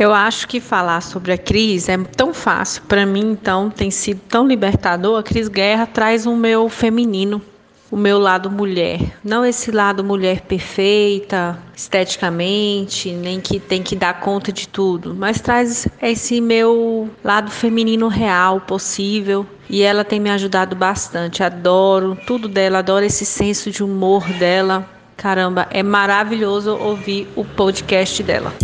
Eu acho que falar sobre a Cris é tão fácil. Para mim, então, tem sido tão libertador. A Cris Guerra traz o meu feminino, o meu lado mulher. Não esse lado mulher perfeita, esteticamente, nem que tem que dar conta de tudo, mas traz esse meu lado feminino real, possível. E ela tem me ajudado bastante. Adoro tudo dela, adoro esse senso de humor dela. Caramba, é maravilhoso ouvir o podcast dela.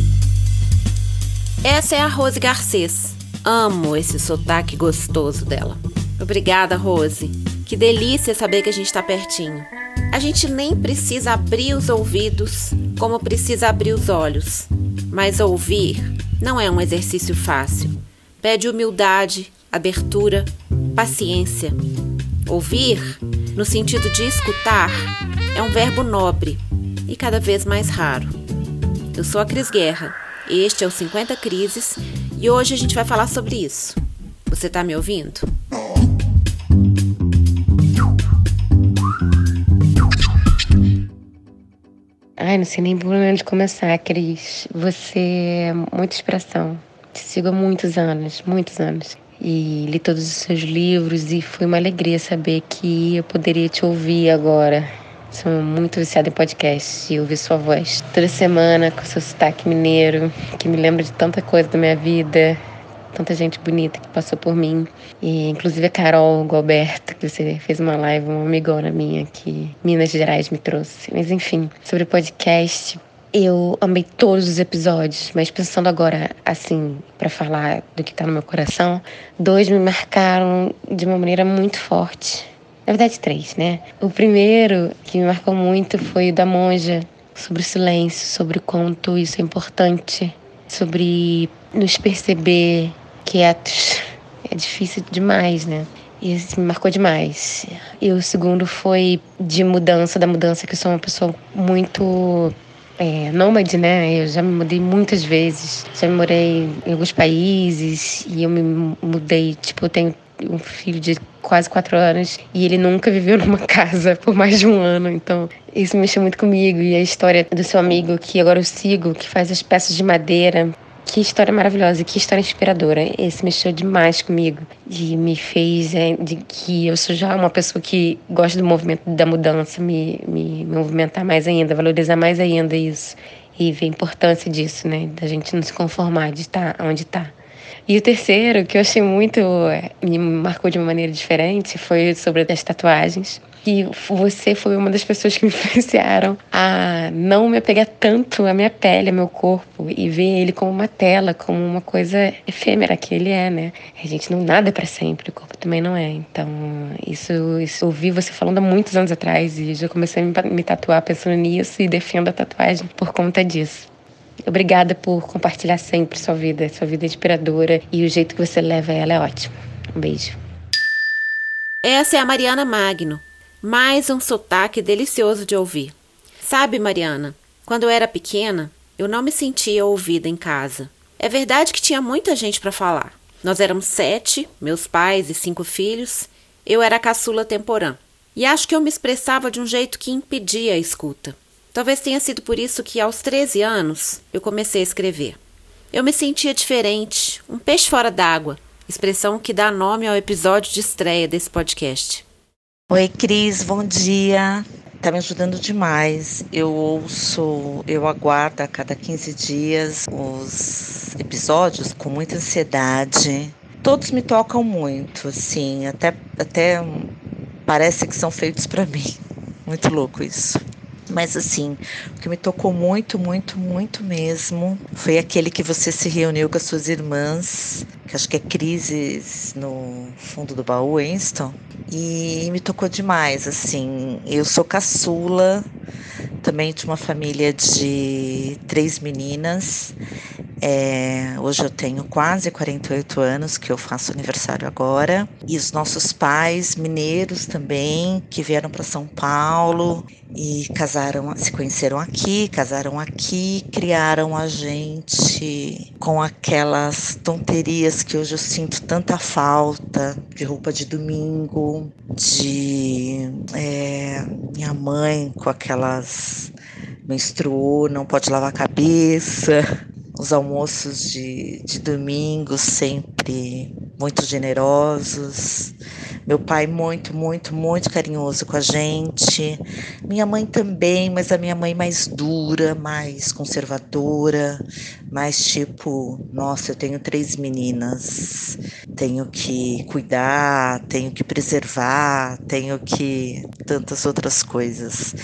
Essa é a Rose Garcês. Amo esse sotaque gostoso dela. Obrigada, Rose. Que delícia saber que a gente está pertinho. A gente nem precisa abrir os ouvidos como precisa abrir os olhos. Mas ouvir não é um exercício fácil. Pede humildade, abertura, paciência. Ouvir, no sentido de escutar, é um verbo nobre e cada vez mais raro. Eu sou a Cris Guerra este é o 50 Crises e hoje a gente vai falar sobre isso. Você tá me ouvindo? Ai, não sei nem por onde começar, Cris. Você é muita inspiração. Te sigo há muitos anos, muitos anos. E li todos os seus livros e foi uma alegria saber que eu poderia te ouvir agora Sou muito viciada em podcast e ouvir sua voz toda semana com seu sotaque mineiro, que me lembra de tanta coisa da minha vida, tanta gente bonita que passou por mim. E inclusive a Carol Galberto, que você fez uma live, uma amigona minha que Minas Gerais me trouxe. Mas enfim, sobre podcast, eu amei todos os episódios, mas pensando agora, assim, para falar do que tá no meu coração, dois me marcaram de uma maneira muito forte. Na verdade, três, né? O primeiro que me marcou muito foi o da monja, sobre o silêncio, sobre o quanto isso é importante, sobre nos perceber quietos. É difícil demais, né? Isso me marcou demais. E o segundo foi de mudança, da mudança, que eu sou uma pessoa muito é, nômade, né? Eu já me mudei muitas vezes. Já me morei em alguns países e eu me mudei, tipo, eu tenho um filho de quase quatro anos e ele nunca viveu numa casa por mais de um ano. Então, isso mexeu muito comigo. E a história do seu amigo, que agora eu sigo, que faz as peças de madeira. Que história maravilhosa, que história inspiradora. Esse mexeu demais comigo e me fez é, de que eu sou já uma pessoa que gosta do movimento da mudança, me, me, me movimentar mais ainda, valorizar mais ainda isso e ver a importância disso, né? Da gente não se conformar de estar onde está. E o terceiro, que eu achei muito. me marcou de uma maneira diferente, foi sobre as tatuagens. E você foi uma das pessoas que me influenciaram a não me apegar tanto à minha pele, ao meu corpo, e ver ele como uma tela, como uma coisa efêmera que ele é, né? A gente não nada é para sempre, o corpo também não é. Então, isso, isso eu ouvi você falando há muitos anos atrás e já comecei a me tatuar pensando nisso e defendo a tatuagem por conta disso. Obrigada por compartilhar sempre sua vida. Sua vida inspiradora e o jeito que você leva ela é ótimo. Um beijo. Essa é a Mariana Magno. Mais um sotaque delicioso de ouvir. Sabe, Mariana, quando eu era pequena, eu não me sentia ouvida em casa. É verdade que tinha muita gente para falar. Nós éramos sete, meus pais e cinco filhos. Eu era a caçula temporã. E acho que eu me expressava de um jeito que impedia a escuta. Talvez tenha sido por isso que, aos 13 anos, eu comecei a escrever. Eu me sentia diferente, um peixe fora d'água, expressão que dá nome ao episódio de estreia desse podcast. Oi, Cris, bom dia. Tá me ajudando demais. Eu ouço, eu aguardo a cada 15 dias os episódios com muita ansiedade. Todos me tocam muito, assim, até, até parece que são feitos para mim. Muito louco isso. Mas assim, o que me tocou muito, muito, muito mesmo foi aquele que você se reuniu com as suas irmãs, que acho que é Crises no fundo do baú, Winston. E me tocou demais, assim. Eu sou caçula, também de uma família de três meninas. É, hoje eu tenho quase 48 anos, que eu faço aniversário agora. E os nossos pais, mineiros também, que vieram para São Paulo e casaram, se conheceram aqui, casaram aqui, criaram a gente com aquelas tonterias que hoje eu sinto tanta falta, de roupa de domingo, de é, minha mãe com aquelas menstruou, não pode lavar a cabeça os almoços de, de domingo sempre muito generosos. Meu pai muito, muito, muito carinhoso com a gente. Minha mãe também, mas a minha mãe mais dura, mais conservadora, mais tipo, nossa, eu tenho três meninas, tenho que cuidar, tenho que preservar, tenho que tantas outras coisas.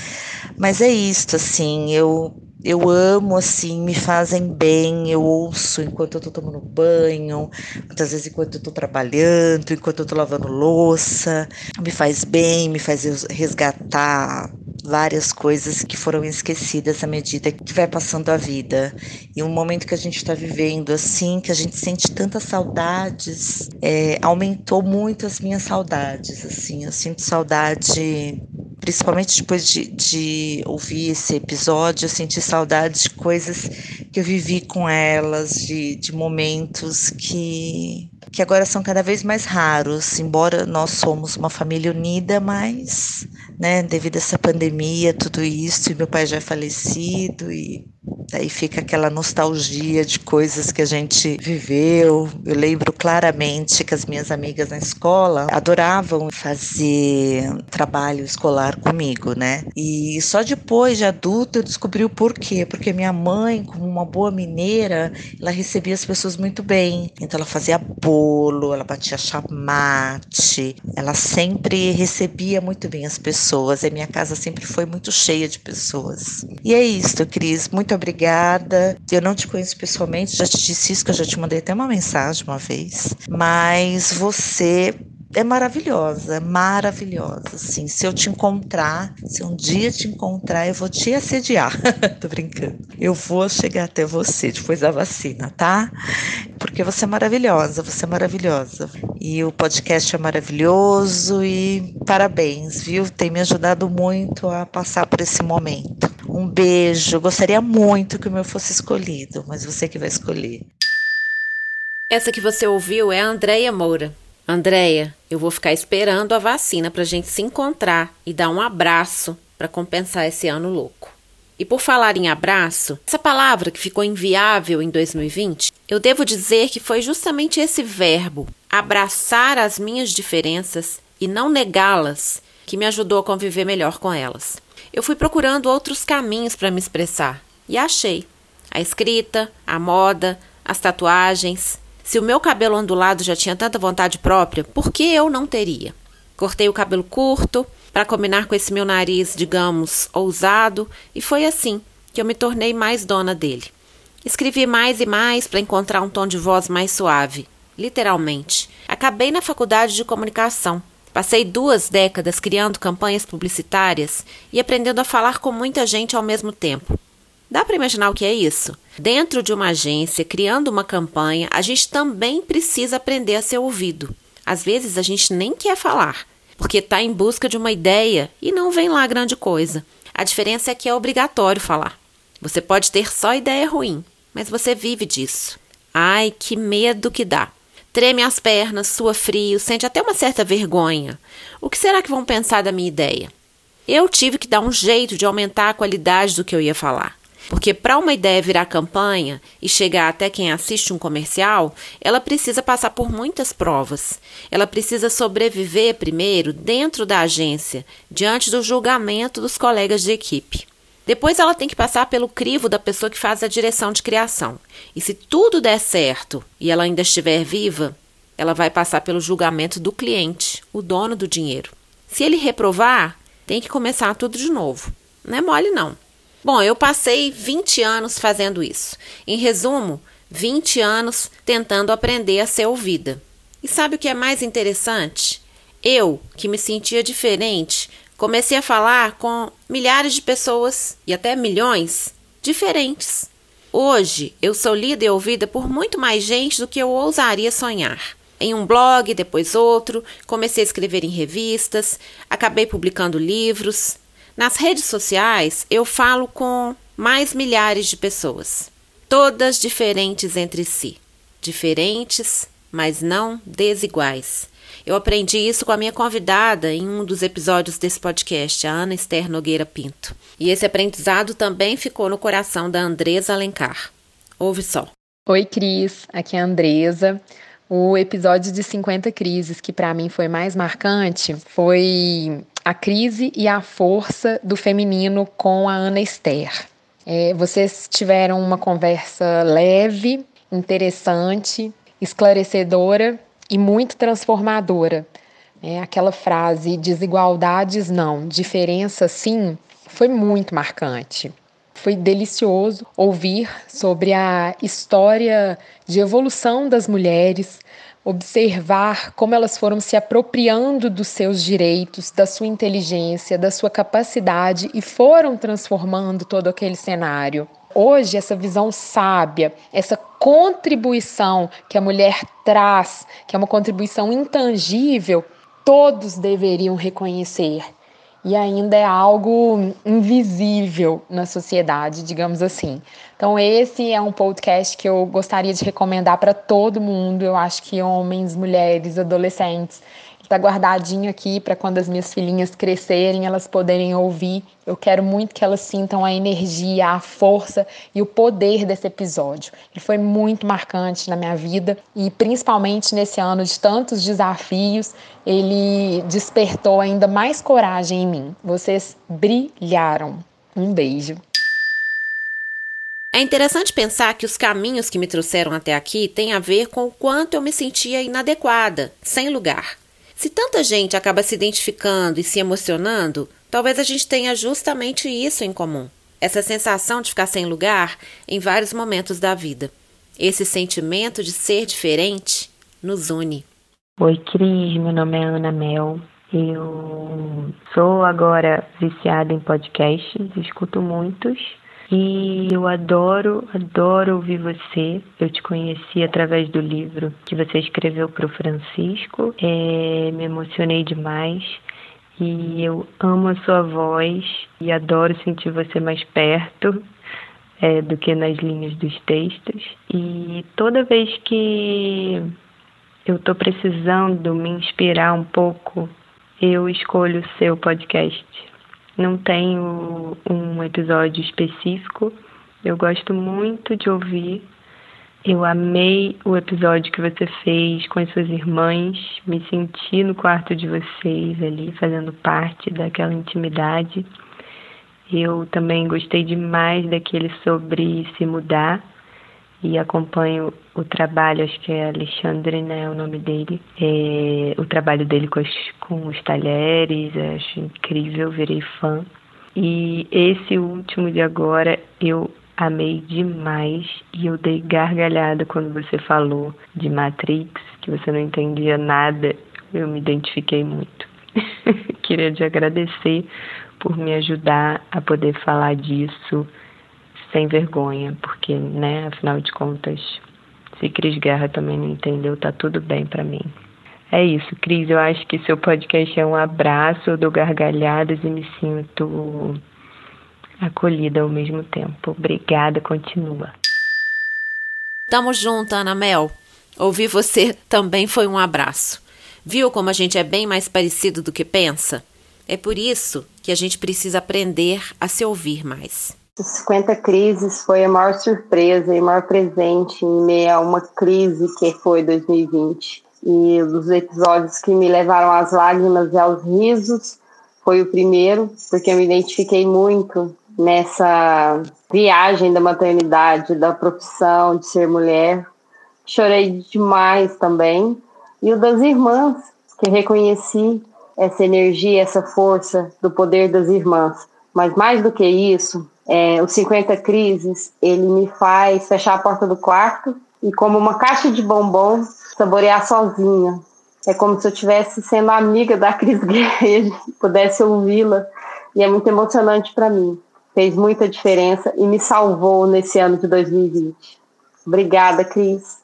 Mas é isto, assim, eu eu amo, assim, me fazem bem, eu ouço enquanto eu tô tomando banho, muitas vezes enquanto eu tô trabalhando, enquanto eu tô lavando louça, me faz bem, me faz resgatar várias coisas que foram esquecidas à medida que vai passando a vida. E um momento que a gente está vivendo assim, que a gente sente tantas saudades, é, aumentou muito as minhas saudades. Assim, eu sinto saudade, principalmente depois de, de ouvir esse episódio, eu senti saudade de coisas que eu vivi com elas, de, de momentos que que agora são cada vez mais raros, embora nós somos uma família unida, mas, né, devido a essa pandemia, tudo isso, e meu pai já é falecido e Daí fica aquela nostalgia de coisas que a gente viveu. Eu lembro claramente que as minhas amigas na escola adoravam fazer trabalho escolar comigo, né? E só depois de adulta eu descobri o porquê. Porque minha mãe, como uma boa mineira, ela recebia as pessoas muito bem. Então ela fazia bolo, ela batia chamate, ela sempre recebia muito bem as pessoas. E minha casa sempre foi muito cheia de pessoas. E é isso, Cris. Muito obrigada obrigada. Eu não te conheço pessoalmente, já te disse isso, que eu já te mandei até uma mensagem uma vez, mas você é maravilhosa, maravilhosa. Assim, se eu te encontrar, se um dia te encontrar, eu vou te assediar. Tô brincando. Eu vou chegar até você depois da vacina, tá? Porque você é maravilhosa, você é maravilhosa. E o podcast é maravilhoso e parabéns, viu? Tem me ajudado muito a passar por esse momento. Um beijo. Gostaria muito que o meu fosse escolhido, mas você que vai escolher. Essa que você ouviu é a Andréia Moura. Andréia, eu vou ficar esperando a vacina para a gente se encontrar e dar um abraço para compensar esse ano louco. E por falar em abraço, essa palavra que ficou inviável em 2020, eu devo dizer que foi justamente esse verbo, abraçar as minhas diferenças e não negá-las, que me ajudou a conviver melhor com elas. Eu fui procurando outros caminhos para me expressar e achei. A escrita, a moda, as tatuagens, se o meu cabelo ondulado já tinha tanta vontade própria, por que eu não teria? Cortei o cabelo curto para combinar com esse meu nariz, digamos, ousado, e foi assim que eu me tornei mais dona dele. Escrevi mais e mais para encontrar um tom de voz mais suave, literalmente. Acabei na faculdade de comunicação. Passei duas décadas criando campanhas publicitárias e aprendendo a falar com muita gente ao mesmo tempo. Dá para imaginar o que é isso? Dentro de uma agência, criando uma campanha, a gente também precisa aprender a ser ouvido. Às vezes a gente nem quer falar, porque está em busca de uma ideia e não vem lá grande coisa. A diferença é que é obrigatório falar. Você pode ter só ideia ruim, mas você vive disso. Ai, que medo que dá. Treme as pernas, sua frio, sente até uma certa vergonha. O que será que vão pensar da minha ideia? Eu tive que dar um jeito de aumentar a qualidade do que eu ia falar. Porque para uma ideia virar campanha e chegar até quem assiste um comercial, ela precisa passar por muitas provas. Ela precisa sobreviver primeiro dentro da agência, diante do julgamento dos colegas de equipe. Depois ela tem que passar pelo crivo da pessoa que faz a direção de criação. E se tudo der certo e ela ainda estiver viva, ela vai passar pelo julgamento do cliente, o dono do dinheiro. Se ele reprovar, tem que começar tudo de novo. Não é mole, não. Bom, eu passei 20 anos fazendo isso. Em resumo, 20 anos tentando aprender a ser ouvida. E sabe o que é mais interessante? Eu, que me sentia diferente, comecei a falar com milhares de pessoas e até milhões diferentes. Hoje, eu sou lida e ouvida por muito mais gente do que eu ousaria sonhar. Em um blog, depois outro, comecei a escrever em revistas, acabei publicando livros, nas redes sociais, eu falo com mais milhares de pessoas, todas diferentes entre si, diferentes, mas não desiguais. Eu aprendi isso com a minha convidada em um dos episódios desse podcast, a Ana Esther Nogueira Pinto. E esse aprendizado também ficou no coração da Andresa Alencar. Ouve só. Oi, Cris. Aqui é a Andresa. O episódio de 50 crises que para mim foi mais marcante foi a crise e a força do feminino com a Ana Esther. É, vocês tiveram uma conversa leve, interessante, esclarecedora e muito transformadora. É, aquela frase desigualdades não, diferença sim, foi muito marcante. Foi delicioso ouvir sobre a história de evolução das mulheres, observar como elas foram se apropriando dos seus direitos, da sua inteligência, da sua capacidade e foram transformando todo aquele cenário. Hoje, essa visão sábia, essa contribuição que a mulher traz, que é uma contribuição intangível, todos deveriam reconhecer. E ainda é algo invisível na sociedade, digamos assim. Então, esse é um podcast que eu gostaria de recomendar para todo mundo. Eu acho que homens, mulheres, adolescentes Está guardadinho aqui para quando as minhas filhinhas crescerem, elas poderem ouvir. Eu quero muito que elas sintam a energia, a força e o poder desse episódio. Ele foi muito marcante na minha vida e principalmente nesse ano de tantos desafios, ele despertou ainda mais coragem em mim. Vocês brilharam. Um beijo. É interessante pensar que os caminhos que me trouxeram até aqui têm a ver com o quanto eu me sentia inadequada, sem lugar. Se tanta gente acaba se identificando e se emocionando, talvez a gente tenha justamente isso em comum. Essa sensação de ficar sem lugar em vários momentos da vida. Esse sentimento de ser diferente nos une. Oi, Cris. Meu nome é Ana Mel. Eu sou agora viciada em podcasts, escuto muitos e eu adoro, adoro ouvir você. Eu te conheci através do livro que você escreveu para o Francisco. É, me emocionei demais. E eu amo a sua voz e adoro sentir você mais perto é, do que nas linhas dos textos. E toda vez que eu estou precisando me inspirar um pouco, eu escolho o seu podcast. Não tenho um episódio específico. Eu gosto muito de ouvir. Eu amei o episódio que você fez com as suas irmãs. Me senti no quarto de vocês ali, fazendo parte daquela intimidade. Eu também gostei demais daquele sobre se mudar e acompanho o trabalho, acho que é Alexandre, né, o nome dele, é, o trabalho dele com, com os talheres, acho incrível, virei fã. E esse último de agora eu amei demais e eu dei gargalhada quando você falou de Matrix, que você não entendia nada, eu me identifiquei muito. Queria te agradecer por me ajudar a poder falar disso sem vergonha, porque, né, afinal de contas, se Cris Guerra também não entendeu, tá tudo bem para mim. É isso, Cris. Eu acho que seu podcast é um abraço, eu dou gargalhadas e me sinto acolhida ao mesmo tempo. Obrigada, continua. Tamo junto, Ana Mel. Ouvir você também foi um abraço. Viu como a gente é bem mais parecido do que pensa? É por isso que a gente precisa aprender a se ouvir mais. 50 crises foi a maior surpresa e maior presente em meio a uma crise que foi 2020. E dos episódios que me levaram às lágrimas e aos risos foi o primeiro, porque eu me identifiquei muito nessa viagem da maternidade, da profissão de ser mulher. Chorei demais também. E o das irmãs, que reconheci essa energia, essa força do poder das irmãs. Mas mais do que isso, é, os 50 crises, ele me faz fechar a porta do quarto e como uma caixa de bombom, saborear sozinha. É como se eu estivesse sendo amiga da Cris Guerra e pudesse ouvi-la. E é muito emocionante para mim. Fez muita diferença e me salvou nesse ano de 2020. Obrigada, Cris.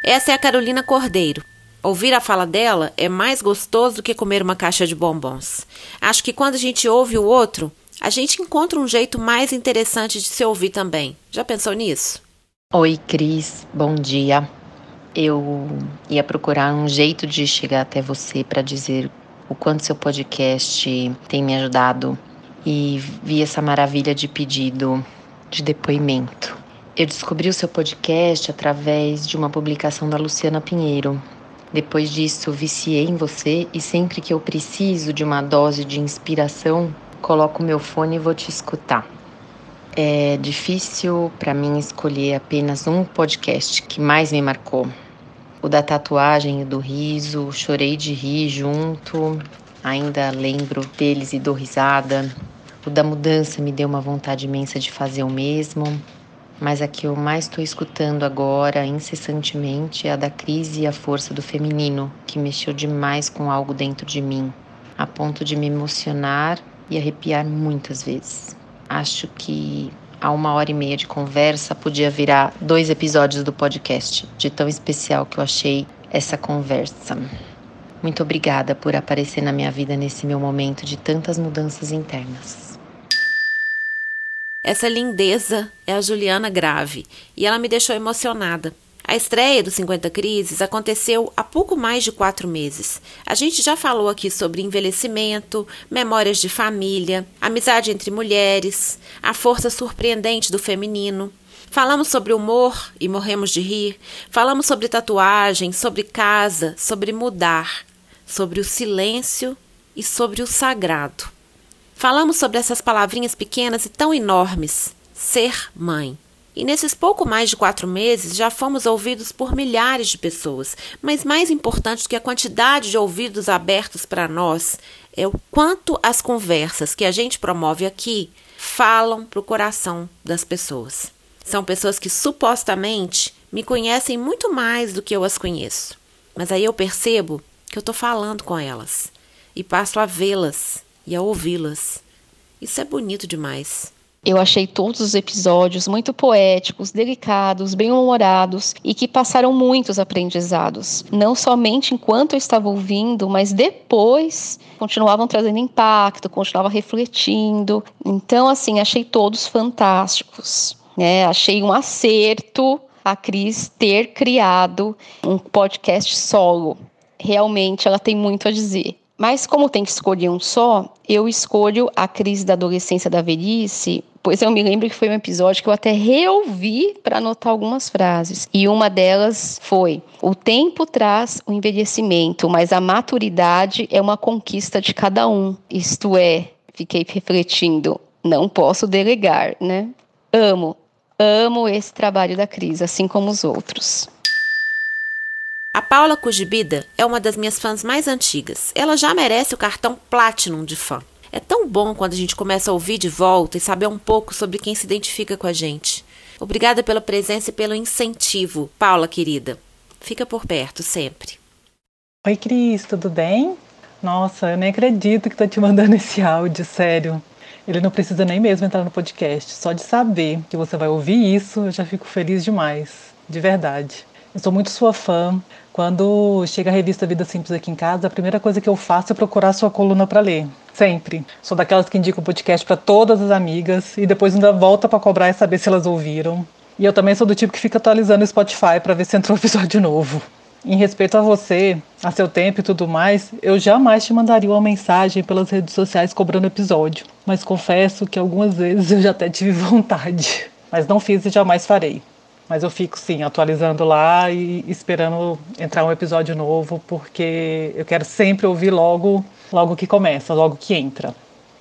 Essa é a Carolina Cordeiro. Ouvir a fala dela é mais gostoso do que comer uma caixa de bombons. Acho que quando a gente ouve o outro, a gente encontra um jeito mais interessante de se ouvir também. Já pensou nisso? Oi, Cris, bom dia. Eu ia procurar um jeito de chegar até você para dizer o quanto seu podcast tem me ajudado e vi essa maravilha de pedido de depoimento. Eu descobri o seu podcast através de uma publicação da Luciana Pinheiro. Depois disso, viciei em você e sempre que eu preciso de uma dose de inspiração, coloco meu fone e vou te escutar. É difícil para mim escolher apenas um podcast que mais me marcou. O da tatuagem e do riso, chorei de rir junto, ainda lembro deles e dou risada. O da mudança me deu uma vontade imensa de fazer o mesmo mas a que eu mais estou escutando agora, incessantemente, é a da crise e a força do feminino, que mexeu demais com algo dentro de mim, a ponto de me emocionar e arrepiar muitas vezes. Acho que a uma hora e meia de conversa podia virar dois episódios do podcast, de tão especial que eu achei essa conversa. Muito obrigada por aparecer na minha vida nesse meu momento de tantas mudanças internas. Essa lindeza é a Juliana Grave e ela me deixou emocionada. A estreia do 50 Crises aconteceu há pouco mais de quatro meses. A gente já falou aqui sobre envelhecimento, memórias de família, amizade entre mulheres, a força surpreendente do feminino. Falamos sobre humor e morremos de rir. Falamos sobre tatuagem, sobre casa, sobre mudar, sobre o silêncio e sobre o sagrado. Falamos sobre essas palavrinhas pequenas e tão enormes: ser mãe. E nesses pouco mais de quatro meses já fomos ouvidos por milhares de pessoas. Mas mais importante do que a quantidade de ouvidos abertos para nós é o quanto as conversas que a gente promove aqui falam para o coração das pessoas. São pessoas que supostamente me conhecem muito mais do que eu as conheço. Mas aí eu percebo que eu estou falando com elas e passo a vê-las e a ouvi-las. Isso é bonito demais. Eu achei todos os episódios muito poéticos, delicados, bem-humorados e que passaram muitos aprendizados. Não somente enquanto eu estava ouvindo, mas depois continuavam trazendo impacto, continuava refletindo. Então, assim, achei todos fantásticos. Né? Achei um acerto a Cris ter criado um podcast solo. Realmente ela tem muito a dizer. Mas como tem que escolher um só, eu escolho a crise da adolescência da velhice, pois eu me lembro que foi um episódio que eu até reouvi para anotar algumas frases. E uma delas foi: O tempo traz o envelhecimento, mas a maturidade é uma conquista de cada um. Isto é, fiquei refletindo, não posso delegar, né? Amo, amo esse trabalho da crise, assim como os outros. A Paula Cujibida é uma das minhas fãs mais antigas. Ela já merece o cartão Platinum de fã. É tão bom quando a gente começa a ouvir de volta e saber um pouco sobre quem se identifica com a gente. Obrigada pela presença e pelo incentivo, Paula querida. Fica por perto sempre. Oi, Cris, tudo bem? Nossa, eu nem acredito que tô te mandando esse áudio, sério. Ele não precisa nem mesmo entrar no podcast. Só de saber que você vai ouvir isso, eu já fico feliz demais. De verdade. Eu sou muito sua fã. Quando chega a revista Vida Simples aqui em casa, a primeira coisa que eu faço é procurar sua coluna para ler. Sempre. Sou daquelas que indicam o podcast para todas as amigas e depois ainda volta para cobrar e saber se elas ouviram. E eu também sou do tipo que fica atualizando o Spotify para ver se entrou episódio novo. Em respeito a você, a seu tempo e tudo mais, eu jamais te mandaria uma mensagem pelas redes sociais cobrando episódio. Mas confesso que algumas vezes eu já até tive vontade. Mas não fiz e jamais farei. Mas eu fico sim atualizando lá e esperando entrar um episódio novo, porque eu quero sempre ouvir logo, logo que começa, logo que entra.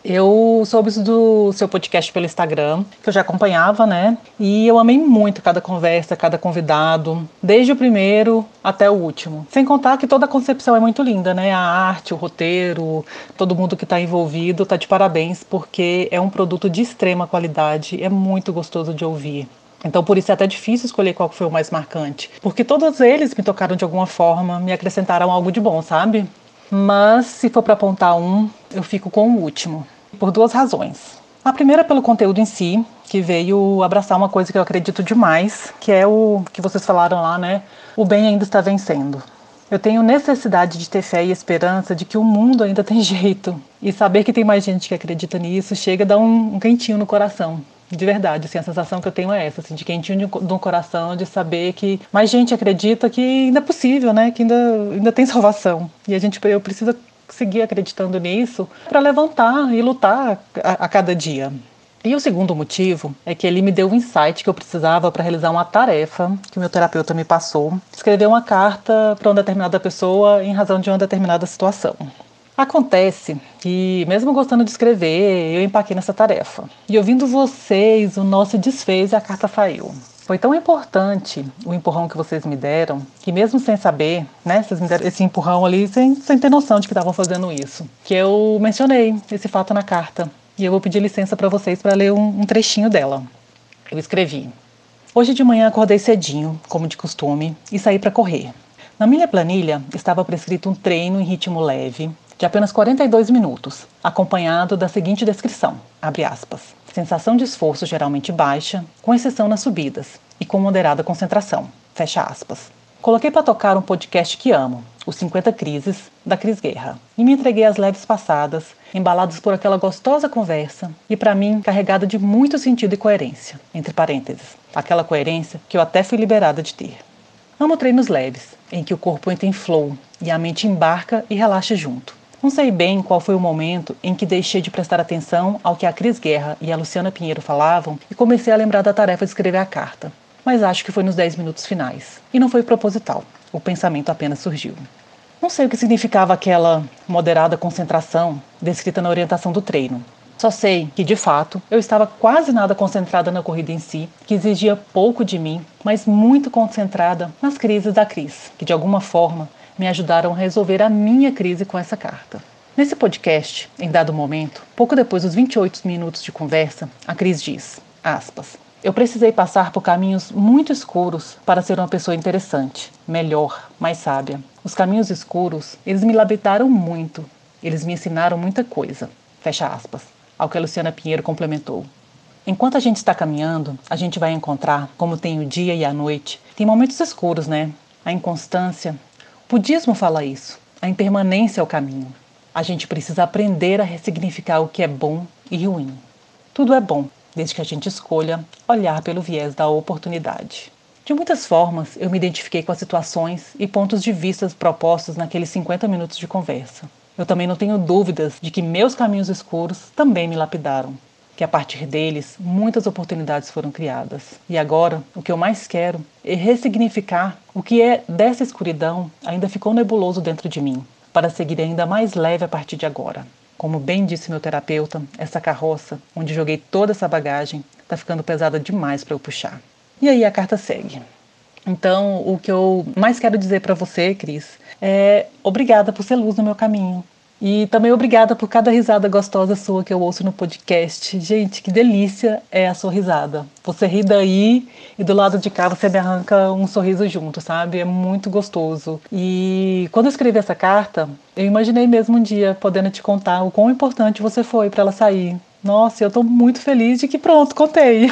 Eu soube do seu podcast pelo Instagram, que eu já acompanhava, né? E eu amei muito cada conversa, cada convidado, desde o primeiro até o último. Sem contar que toda a concepção é muito linda, né? A arte, o roteiro, todo mundo que está envolvido tá de parabéns, porque é um produto de extrema qualidade, é muito gostoso de ouvir. Então, por isso é até difícil escolher qual foi o mais marcante. Porque todos eles me tocaram de alguma forma, me acrescentaram algo de bom, sabe? Mas se for para apontar um, eu fico com o último. Por duas razões. A primeira, pelo conteúdo em si, que veio abraçar uma coisa que eu acredito demais, que é o que vocês falaram lá, né? O bem ainda está vencendo. Eu tenho necessidade de ter fé e esperança de que o mundo ainda tem jeito. E saber que tem mais gente que acredita nisso chega a dar um, um quentinho no coração de verdade, assim, a sensação que eu tenho é essa, assim, de quentinho no coração, de saber que mais gente acredita que ainda é possível, né, que ainda, ainda tem salvação. E a gente, eu preciso seguir acreditando nisso para levantar e lutar a, a cada dia. E o segundo motivo é que ele me deu um insight que eu precisava para realizar uma tarefa que o meu terapeuta me passou, escrever uma carta para uma determinada pessoa em razão de uma determinada situação. Acontece que, mesmo gostando de escrever, eu empaquei nessa tarefa. E ouvindo vocês, o nosso desfez e a carta saiu. Foi tão importante o empurrão que vocês me deram, que mesmo sem saber, né, vocês me deram esse empurrão ali sem, sem ter noção de que estavam fazendo isso, que eu mencionei esse fato na carta. E eu vou pedir licença para vocês para ler um, um trechinho dela. Eu escrevi: Hoje de manhã acordei cedinho, como de costume, e saí para correr. Na minha planilha estava prescrito um treino em ritmo leve, de apenas 42 minutos, acompanhado da seguinte descrição: aspas. Sensação de esforço geralmente baixa, com exceção nas subidas, e com moderada concentração. Fecha aspas. Coloquei para tocar um podcast que amo, Os 50 Crises, da Cris Guerra, e me entreguei às leves passadas, embalados por aquela gostosa conversa e, para mim, carregada de muito sentido e coerência. Entre parênteses, aquela coerência que eu até fui liberada de ter. Amo treinos leves, em que o corpo entra em flow e a mente embarca e relaxa junto. Não sei bem qual foi o momento em que deixei de prestar atenção ao que a Cris Guerra e a Luciana Pinheiro falavam e comecei a lembrar da tarefa de escrever a carta mas acho que foi nos 10 minutos finais. E não foi proposital, o pensamento apenas surgiu. Não sei o que significava aquela moderada concentração descrita na orientação do treino. Só sei que, de fato, eu estava quase nada concentrada na corrida em si, que exigia pouco de mim, mas muito concentrada nas crises da Cris, que de alguma forma me ajudaram a resolver a minha crise com essa carta. Nesse podcast, em dado momento, pouco depois dos 28 minutos de conversa, a Cris diz, aspas, eu precisei passar por caminhos muito escuros para ser uma pessoa interessante, melhor, mais sábia. Os caminhos escuros, eles me lapidaram muito. Eles me ensinaram muita coisa. Fecha aspas. Ao que a Luciana Pinheiro complementou. Enquanto a gente está caminhando, a gente vai encontrar, como tem o dia e a noite, tem momentos escuros, né? A inconstância. Budismo fala isso. A impermanência é o caminho. A gente precisa aprender a ressignificar o que é bom e ruim. Tudo é bom, desde que a gente escolha olhar pelo viés da oportunidade. De muitas formas, eu me identifiquei com as situações e pontos de vista propostos naqueles 50 minutos de conversa. Eu também não tenho dúvidas de que meus caminhos escuros também me lapidaram, que a partir deles muitas oportunidades foram criadas. E agora, o que eu mais quero é ressignificar o que é dessa escuridão ainda ficou nebuloso dentro de mim, para seguir ainda mais leve a partir de agora. Como bem disse meu terapeuta, essa carroça, onde joguei toda essa bagagem, está ficando pesada demais para eu puxar. E aí a carta segue. Então, o que eu mais quero dizer para você, Cris, é obrigada por ser luz no meu caminho. E também obrigada por cada risada gostosa sua que eu ouço no podcast. Gente, que delícia é a sua risada. Você ri daí e do lado de cá você me arranca um sorriso junto, sabe? É muito gostoso. E quando eu escrevi essa carta, eu imaginei mesmo um dia podendo te contar o quão importante você foi para ela sair. Nossa, eu estou muito feliz de que pronto, contei.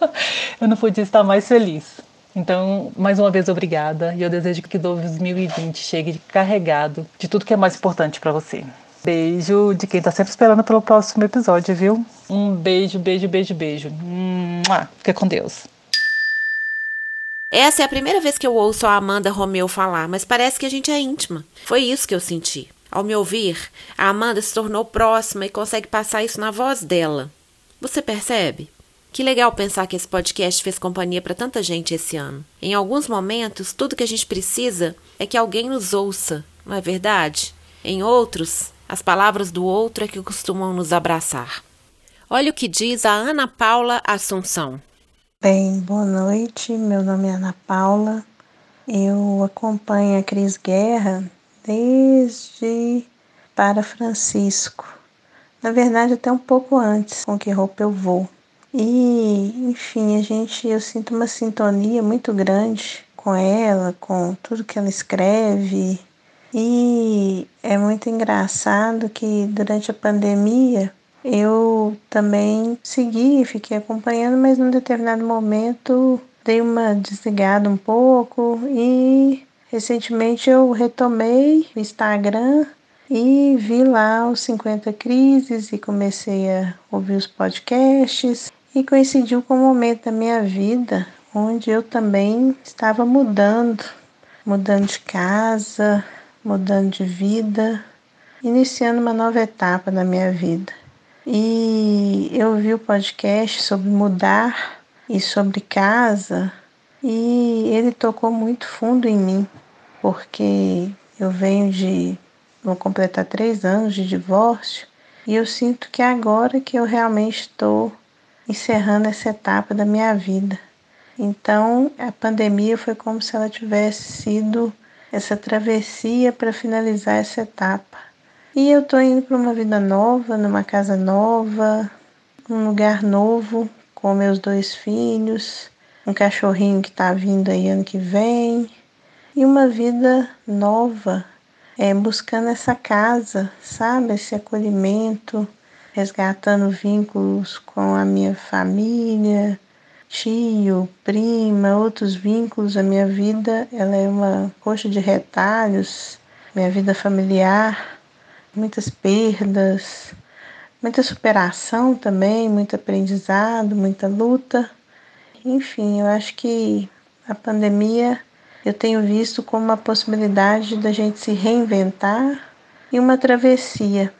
eu não podia estar mais feliz. Então, mais uma vez, obrigada. E eu desejo que 2020 chegue carregado de tudo que é mais importante para você. Beijo de quem tá sempre esperando pelo próximo episódio, viu? Um beijo, beijo, beijo, beijo. Fica com Deus. Essa é a primeira vez que eu ouço a Amanda Romeu falar, mas parece que a gente é íntima. Foi isso que eu senti. Ao me ouvir, a Amanda se tornou próxima e consegue passar isso na voz dela. Você percebe? Que legal pensar que esse podcast fez companhia para tanta gente esse ano. Em alguns momentos, tudo que a gente precisa é que alguém nos ouça, não é verdade? Em outros, as palavras do outro é que costumam nos abraçar. Olha o que diz a Ana Paula Assunção. Bem, boa noite. Meu nome é Ana Paula. Eu acompanho a Cris Guerra desde para Francisco. Na verdade, até um pouco antes, com que roupa eu vou. E, enfim, a gente, eu sinto uma sintonia muito grande com ela, com tudo que ela escreve. E é muito engraçado que durante a pandemia eu também segui, fiquei acompanhando, mas num determinado momento dei uma desligada um pouco e recentemente eu retomei o Instagram e vi lá os 50 crises e comecei a ouvir os podcasts e coincidiu com um momento da minha vida onde eu também estava mudando, mudando de casa, mudando de vida, iniciando uma nova etapa da minha vida. E eu vi o podcast sobre mudar e sobre casa e ele tocou muito fundo em mim, porque eu venho de. vou completar três anos de divórcio e eu sinto que agora que eu realmente estou encerrando essa etapa da minha vida. Então, a pandemia foi como se ela tivesse sido essa travessia para finalizar essa etapa. E eu estou indo para uma vida nova, numa casa nova, um lugar novo, com meus dois filhos, um cachorrinho que está vindo aí ano que vem, e uma vida nova, é, buscando essa casa, sabe? Esse acolhimento, resgatando vínculos com a minha família, tio, prima, outros vínculos. A minha vida, ela é uma coxa de retalhos, minha vida familiar, muitas perdas, muita superação também, muito aprendizado, muita luta. Enfim, eu acho que a pandemia eu tenho visto como uma possibilidade da gente se reinventar e uma travessia.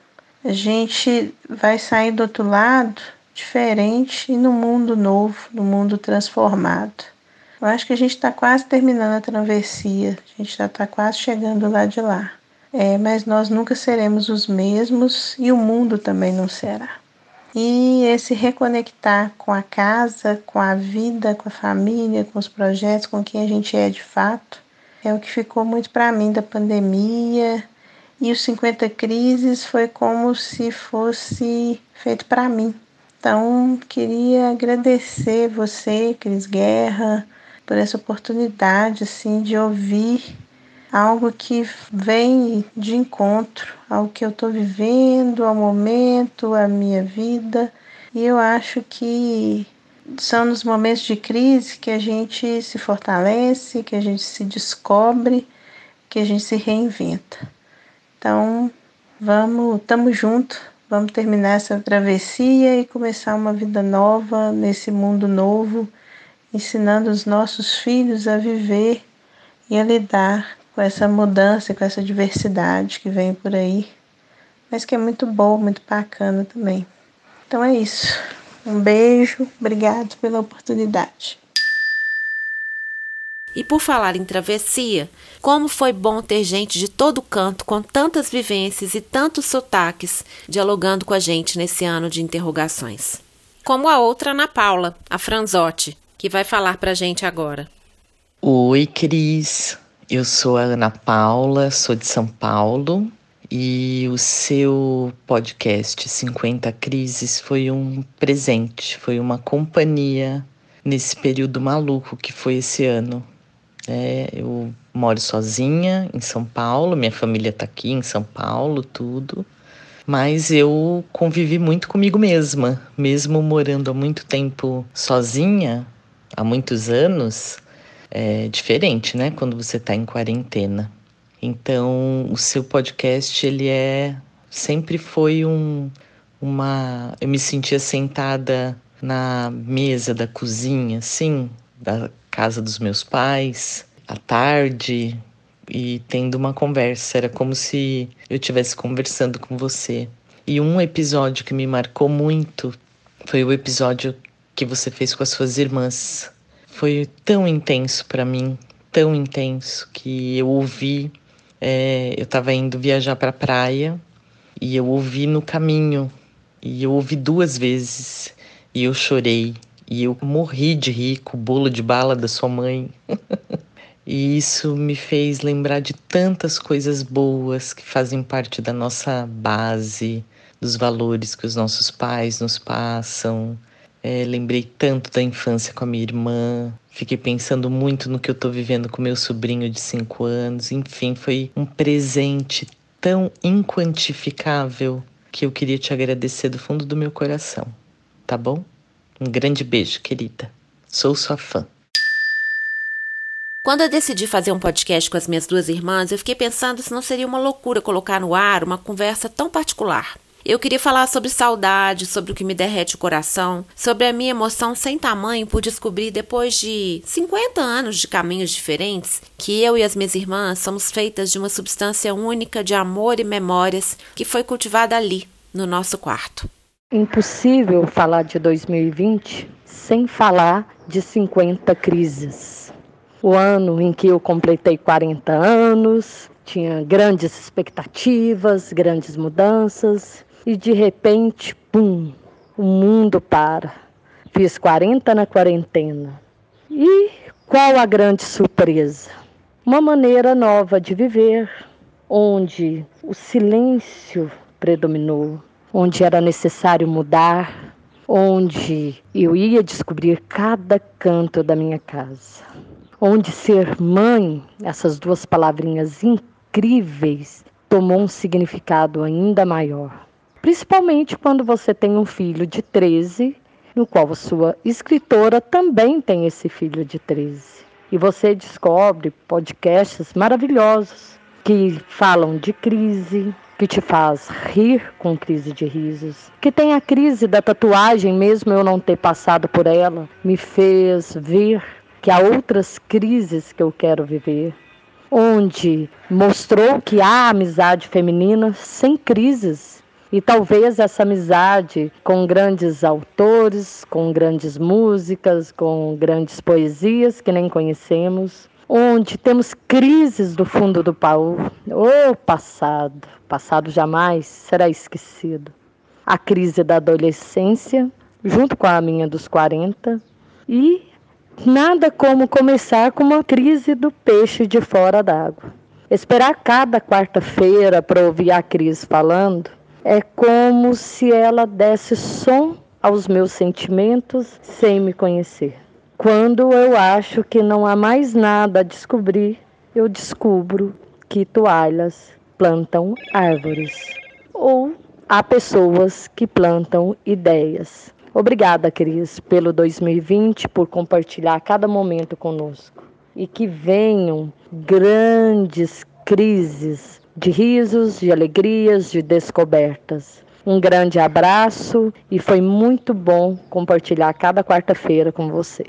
A gente vai sair do outro lado diferente e no mundo novo, no mundo transformado. Eu acho que a gente está quase terminando a travessia, a gente já está quase chegando lá de lá. É, mas nós nunca seremos os mesmos e o mundo também não será. E esse reconectar com a casa, com a vida, com a família, com os projetos, com quem a gente é de fato, é o que ficou muito para mim da pandemia. E os 50 crises foi como se fosse feito para mim. Então, queria agradecer você, Cris Guerra, por essa oportunidade assim de ouvir algo que vem de encontro ao que eu estou vivendo, ao momento, à minha vida. E eu acho que são nos momentos de crise que a gente se fortalece, que a gente se descobre, que a gente se reinventa. Então, vamos, estamos juntos, vamos terminar essa travessia e começar uma vida nova nesse mundo novo, ensinando os nossos filhos a viver e a lidar com essa mudança, com essa diversidade que vem por aí, mas que é muito bom, muito bacana também. Então é isso. Um beijo, obrigado pela oportunidade. E por falar em travessia, como foi bom ter gente de todo canto com tantas vivências e tantos sotaques dialogando com a gente nesse ano de interrogações. Como a outra Ana Paula, a Franzotti, que vai falar pra gente agora. Oi, Cris. Eu sou a Ana Paula, sou de São Paulo e o seu podcast 50 Crises foi um presente, foi uma companhia nesse período maluco que foi esse ano. É, eu moro sozinha em São Paulo, minha família tá aqui em São Paulo, tudo. Mas eu convivi muito comigo mesma, mesmo morando há muito tempo sozinha, há muitos anos é diferente, né? Quando você está em quarentena. Então, o seu podcast, ele é sempre foi um uma eu me sentia sentada na mesa da cozinha, assim, da casa dos meus pais, à tarde e tendo uma conversa, era como se eu estivesse conversando com você. E um episódio que me marcou muito foi o episódio que você fez com as suas irmãs, foi tão intenso para mim, tão intenso, que eu ouvi. É, eu estava indo viajar para a praia e eu ouvi no caminho. E eu ouvi duas vezes e eu chorei. E eu morri de rir com o bolo de bala da sua mãe. e isso me fez lembrar de tantas coisas boas que fazem parte da nossa base, dos valores que os nossos pais nos passam, é, lembrei tanto da infância com a minha irmã. Fiquei pensando muito no que eu estou vivendo com meu sobrinho de 5 anos. Enfim, foi um presente tão inquantificável que eu queria te agradecer do fundo do meu coração. Tá bom? Um grande beijo, querida. Sou sua fã. Quando eu decidi fazer um podcast com as minhas duas irmãs, eu fiquei pensando se não seria uma loucura colocar no ar uma conversa tão particular. Eu queria falar sobre saudade, sobre o que me derrete o coração, sobre a minha emoção sem tamanho por descobrir, depois de 50 anos de caminhos diferentes, que eu e as minhas irmãs somos feitas de uma substância única de amor e memórias que foi cultivada ali, no nosso quarto. Impossível falar de 2020 sem falar de 50 crises. O ano em que eu completei 40 anos, tinha grandes expectativas, grandes mudanças e de repente, pum, o mundo para. Fiz 40 na quarentena. E qual a grande surpresa? Uma maneira nova de viver, onde o silêncio predominou, onde era necessário mudar, onde eu ia descobrir cada canto da minha casa, onde ser mãe, essas duas palavrinhas incríveis, tomou um significado ainda maior. Principalmente quando você tem um filho de 13, no qual sua escritora também tem esse filho de 13. E você descobre podcasts maravilhosos que falam de crise, que te faz rir com crise de risos, que tem a crise da tatuagem, mesmo eu não ter passado por ela, me fez ver que há outras crises que eu quero viver, onde mostrou que há amizade feminina sem crises. E talvez essa amizade com grandes autores, com grandes músicas, com grandes poesias que nem conhecemos, onde temos crises do fundo do baú. O passado, passado jamais será esquecido. A crise da adolescência, junto com a minha dos 40, e nada como começar com uma crise do peixe de fora d'água. Esperar cada quarta-feira para ouvir a Cris falando é como se ela desse som aos meus sentimentos sem me conhecer. Quando eu acho que não há mais nada a descobrir, eu descubro que toalhas plantam árvores. Ou há pessoas que plantam ideias. Obrigada, Cris, pelo 2020, por compartilhar cada momento conosco. E que venham grandes crises de risos, de alegrias, de descobertas. Um grande abraço e foi muito bom compartilhar cada quarta-feira com você.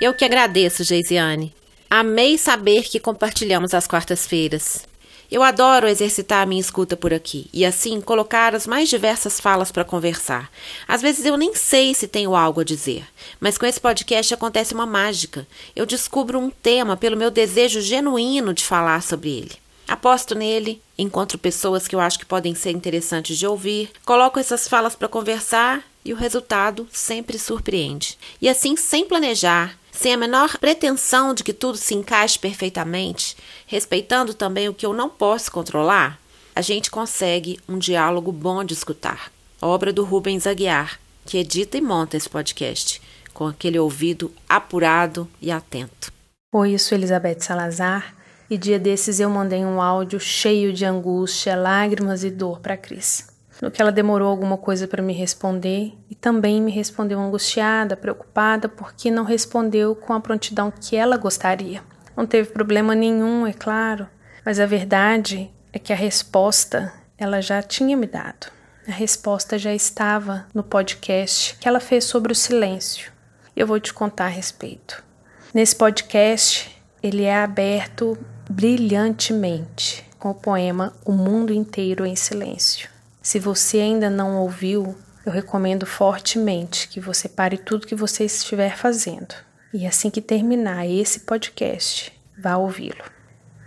Eu que agradeço, Geisiane. Amei saber que compartilhamos as quartas-feiras. Eu adoro exercitar a minha escuta por aqui e, assim, colocar as mais diversas falas para conversar. Às vezes eu nem sei se tenho algo a dizer, mas com esse podcast acontece uma mágica. Eu descubro um tema pelo meu desejo genuíno de falar sobre ele. Aposto nele, encontro pessoas que eu acho que podem ser interessantes de ouvir, coloco essas falas para conversar e o resultado sempre surpreende. E assim, sem planejar, sem a menor pretensão de que tudo se encaixe perfeitamente, respeitando também o que eu não posso controlar, a gente consegue um diálogo bom de escutar. Obra do Rubens Aguiar, que edita e monta esse podcast, com aquele ouvido apurado e atento. Oi, eu sou Elizabeth Salazar e dia desses eu mandei um áudio cheio de angústia, lágrimas e dor para Cris no que ela demorou alguma coisa para me responder e também me respondeu angustiada, preocupada, porque não respondeu com a prontidão que ela gostaria. Não teve problema nenhum, é claro, mas a verdade é que a resposta ela já tinha me dado. A resposta já estava no podcast que ela fez sobre o silêncio. Eu vou te contar a respeito. Nesse podcast, ele é aberto brilhantemente com o poema O Mundo Inteiro em Silêncio. Se você ainda não ouviu, eu recomendo fortemente que você pare tudo que você estiver fazendo e assim que terminar esse podcast, vá ouvi-lo.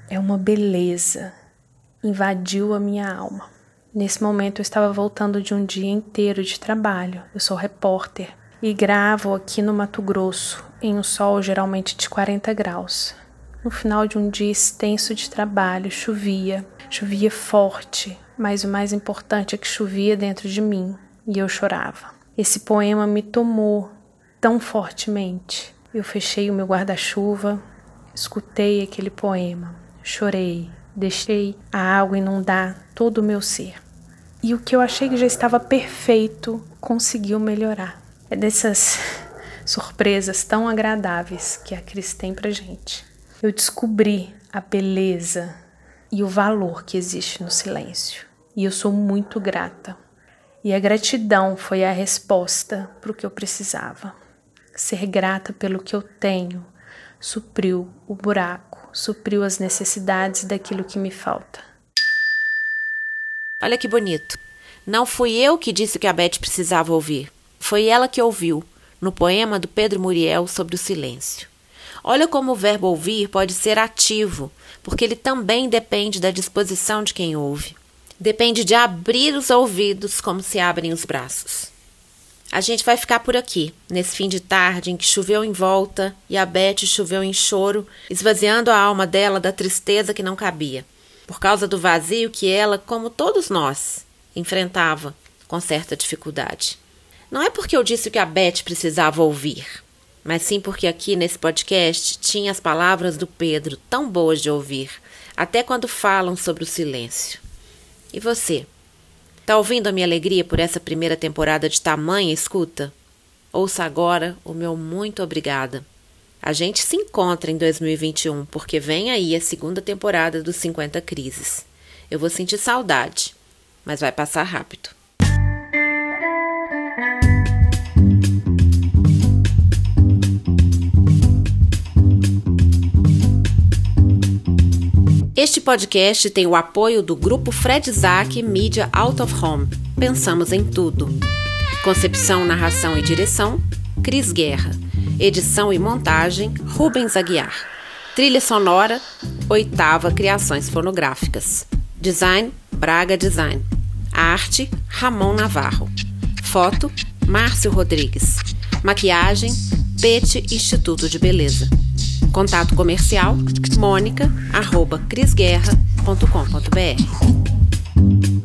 É uma beleza, invadiu a minha alma. Nesse momento eu estava voltando de um dia inteiro de trabalho. Eu sou repórter e gravo aqui no Mato Grosso, em um sol geralmente de 40 graus. No final de um dia extenso de trabalho, chovia, chovia forte, mas o mais importante é que chovia dentro de mim e eu chorava. Esse poema me tomou tão fortemente. Eu fechei o meu guarda-chuva, escutei aquele poema, chorei, deixei a água inundar todo o meu ser. E o que eu achei que já estava perfeito conseguiu melhorar. É dessas surpresas tão agradáveis que a Cris tem pra gente. Eu descobri a beleza e o valor que existe no silêncio. E eu sou muito grata. E a gratidão foi a resposta para o que eu precisava. Ser grata pelo que eu tenho supriu o buraco, supriu as necessidades daquilo que me falta. Olha que bonito. Não fui eu que disse que a Beth precisava ouvir. Foi ela que ouviu, no poema do Pedro Muriel sobre o silêncio. Olha como o verbo ouvir pode ser ativo, porque ele também depende da disposição de quem ouve. Depende de abrir os ouvidos como se abrem os braços. A gente vai ficar por aqui, nesse fim de tarde em que choveu em volta e a Beth choveu em choro, esvaziando a alma dela da tristeza que não cabia, por causa do vazio que ela, como todos nós, enfrentava com certa dificuldade. Não é porque eu disse que a Beth precisava ouvir, mas sim porque aqui nesse podcast tinha as palavras do Pedro tão boas de ouvir, até quando falam sobre o silêncio. E você? Tá ouvindo a minha alegria por essa primeira temporada de tamanha escuta? Ouça agora o meu muito obrigada. A gente se encontra em 2021, porque vem aí a segunda temporada dos 50 Crises. Eu vou sentir saudade, mas vai passar rápido. Este podcast tem o apoio do grupo Fred Zack Media Out of Home. Pensamos em tudo. Concepção, narração e direção: Cris Guerra. Edição e montagem: Rubens Aguiar. Trilha sonora: Oitava Criações Fonográficas. Design: Braga Design. Arte: Ramon Navarro. Foto: Márcio Rodrigues. Maquiagem: Pete Instituto de Beleza. Contato comercial mônica@crisguerra.com.br.